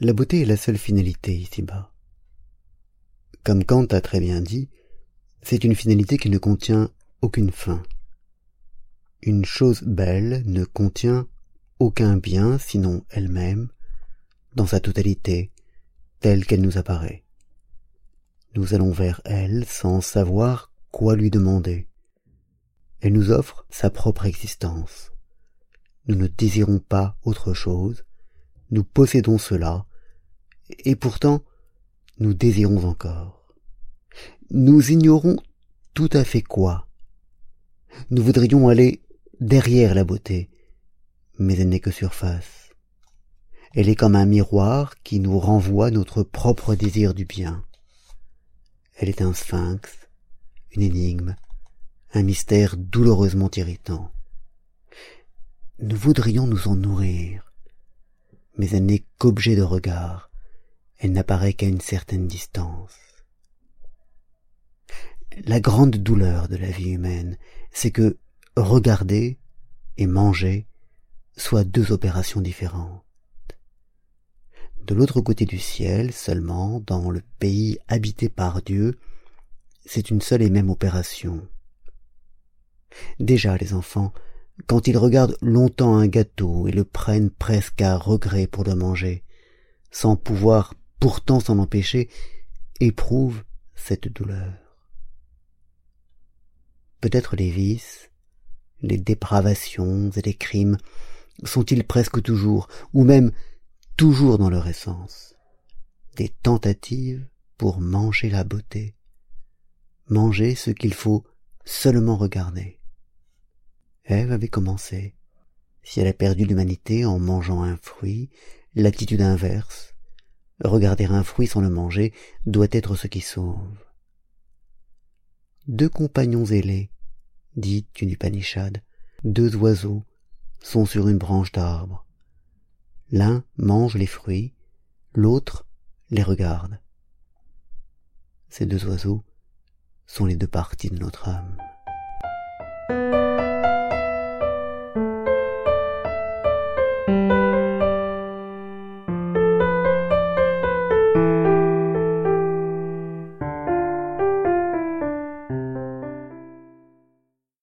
La beauté est la seule finalité ici-bas. Comme Kant a très bien dit, c'est une finalité qui ne contient aucune fin. Une chose belle ne contient aucun bien sinon elle-même, dans sa totalité, telle qu'elle nous apparaît. Nous allons vers elle sans savoir quoi lui demander. Elle nous offre sa propre existence. Nous ne désirons pas autre chose, nous possédons cela, et pourtant nous désirons encore. Nous ignorons tout à fait quoi. Nous voudrions aller derrière la beauté, mais elle n'est que surface. Elle est comme un miroir qui nous renvoie notre propre désir du bien. Elle est un sphinx, une énigme, un mystère douloureusement irritant. Nous voudrions nous en nourrir, mais elle n'est qu'objet de regard, elle n'apparaît qu'à une certaine distance. La grande douleur de la vie humaine, c'est que regarder et manger soient deux opérations différentes. De l'autre côté du ciel seulement, dans le pays habité par Dieu, c'est une seule et même opération. Déjà les enfants, quand ils regardent longtemps un gâteau et le prennent presque à regret pour le manger, sans pouvoir pourtant s'en empêcher, éprouve cette douleur. Peut-être les vices, les dépravations et les crimes sont-ils presque toujours, ou même toujours dans leur essence, des tentatives pour manger la beauté, manger ce qu'il faut seulement regarder? Ève avait commencé. Si elle a perdu l'humanité en mangeant un fruit, l'attitude inverse, Regarder un fruit sans le manger doit être ce qui sauve. Deux compagnons ailés, dit une Upanishad, deux oiseaux, sont sur une branche d'arbre. L'un mange les fruits, l'autre les regarde. Ces deux oiseaux sont les deux parties de notre âme.